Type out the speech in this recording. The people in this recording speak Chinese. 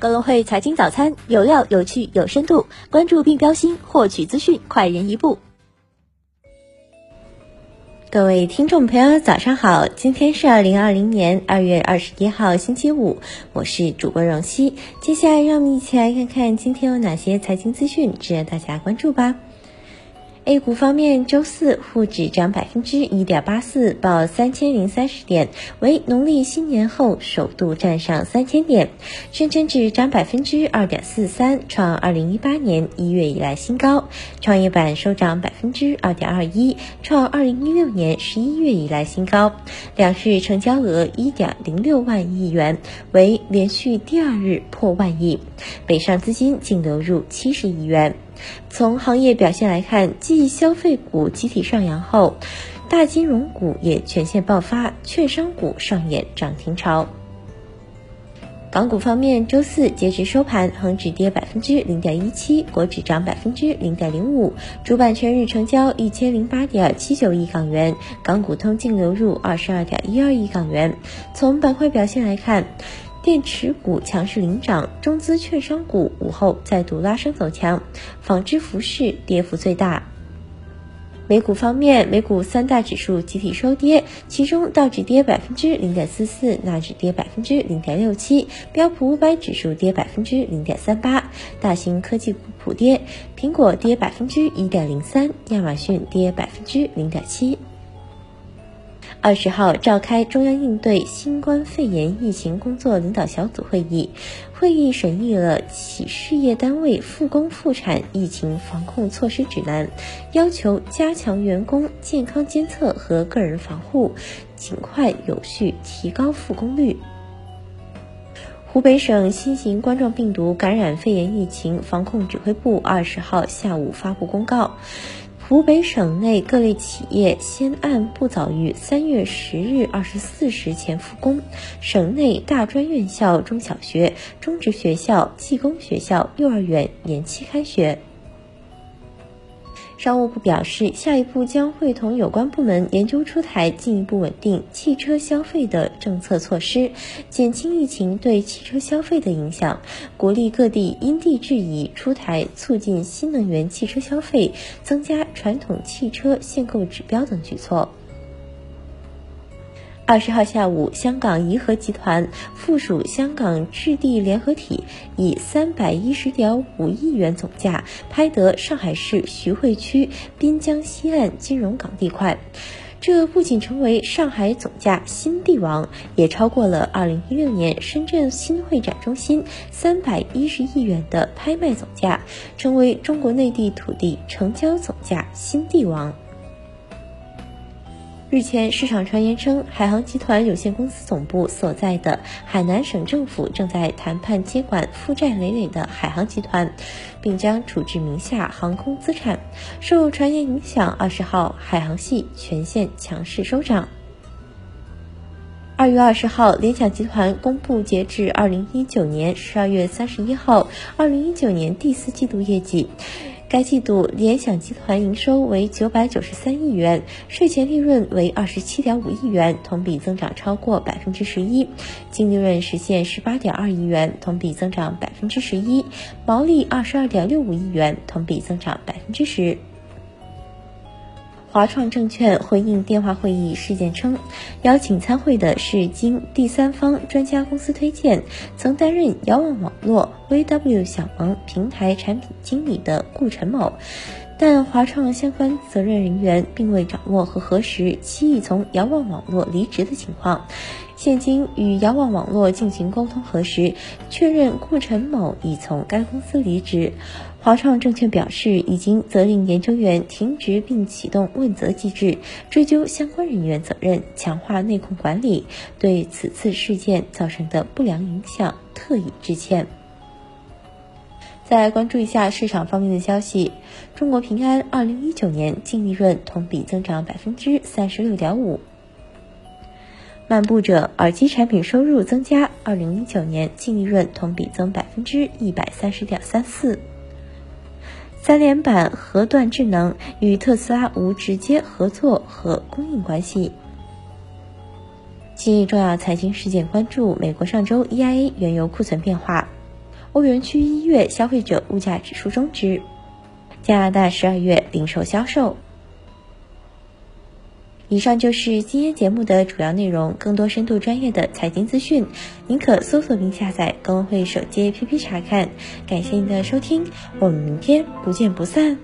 格隆汇财经早餐有料、有趣、有深度，关注并标新，获取资讯快人一步。各位听众朋友，早上好！今天是二零二零年二月二十一号，星期五，我是主播荣熙。接下来，让我们一起来看看今天有哪些财经资讯值得大家关注吧。A 股方面，周四沪指涨百分之一点八四，报三千零三十点，为农历新年后首度站上三千点。深成指涨百分之二点四三，创二零一八年一月以来新高。创业板收涨百分之二点二一，创二零一六年十一月以来新高。两市成交额一点零六万亿元，为连续第二日破万亿。北上资金净流入七十亿元。从行业表现来看，继消费股集体上扬后，大金融股也全线爆发，券商股上演涨停潮。港股方面，周四截至收盘，恒指跌百分之零点一七，国指涨百分之零点零五，主板全日成交一千零八点七九亿港元，港股通净流入二十二点一二亿港元。从板块表现来看，电池股强势领涨，中资券商股午后再度拉升走强，纺织服饰跌幅最大。美股方面，美股三大指数集体收跌，其中道指跌百分之零点四四，纳指跌百分之零点六七，标普五百指数跌百分之零点三八。大型科技股普跌，苹果跌百分之一点零三，亚马逊跌百分之零点七。二十号召开中央应对新冠肺炎疫情工作领导小组会议，会议审议了企事业单位复工复产疫情防控措施指南，要求加强员工健康监测和个人防护，尽快有序提高复工率。湖北省新型冠状病毒感染肺炎疫情防控指挥部二十号下午发布公告。湖北省内各类企业先按不早于三月十日二十四时前复工，省内大专院校、中小学、中职学校、技工学校、幼儿园延期开学。商务部表示，下一步将会同有关部门研究出台进一步稳定汽车消费的政策措施，减轻疫情对汽车消费的影响，鼓励各地因地制宜出台促进新能源汽车消费、增加传统汽车限购指标等举措。二十号下午，香港颐和集团附属香港置地联合体以三百一十点五亿元总价拍得上海市徐汇区滨江西岸金融港地块，这不仅成为上海总价新地王，也超过了二零一六年深圳新会展中心三百一十亿元的拍卖总价，成为中国内地土地成交总价新地王。日前，市场传言称，海航集团有限公司总部所在的海南省政府正在谈判接管负债累累的海航集团，并将处置名下航空资产。受传言影响，二十号海航系全线强势收涨。二月二十号，联想集团公布截至二零一九年十二月三十一号二零一九年第四季度业绩。该季度联想集团营收为九百九十三亿元，税前利润为二十七点五亿元，同比增长超过百分之十一，净利润实现十八点二亿元，同比增长百分之十一，毛利二十二点六五亿元，同比增长百分之十。华创证券回应电话会议事件称，邀请参会的是经第三方专家公司推荐，曾担任遥望网络 VW 小萌平台产品经理的顾晨某，但华创相关责任人员并未掌握和核实其已从遥望网络离职的情况。现经与遥望网络进行沟通核实，确认顾晨某已从该公司离职。华创证券表示，已经责令研究员停职并启动问责机制，追究相关人员责任，强化内控管理，对此次事件造成的不良影响特以致歉。再关注一下市场方面的消息，中国平安二零一九年净利润同比增长百分之三十六点五。漫步者耳机产品收入增加，二零一九年净利润同比增百分之一百三十点三四。三联版核断智能与特斯拉无直接合作和供应关系。今日重要财经事件关注：美国上周 EIA 原油库存变化。欧元区一月消费者物价指数终值，加拿大十二月零售销售。以上就是今天节目的主要内容。更多深度专业的财经资讯，您可搜索并下载公会手机 APP 查看。感谢您的收听，我们明天不见不散。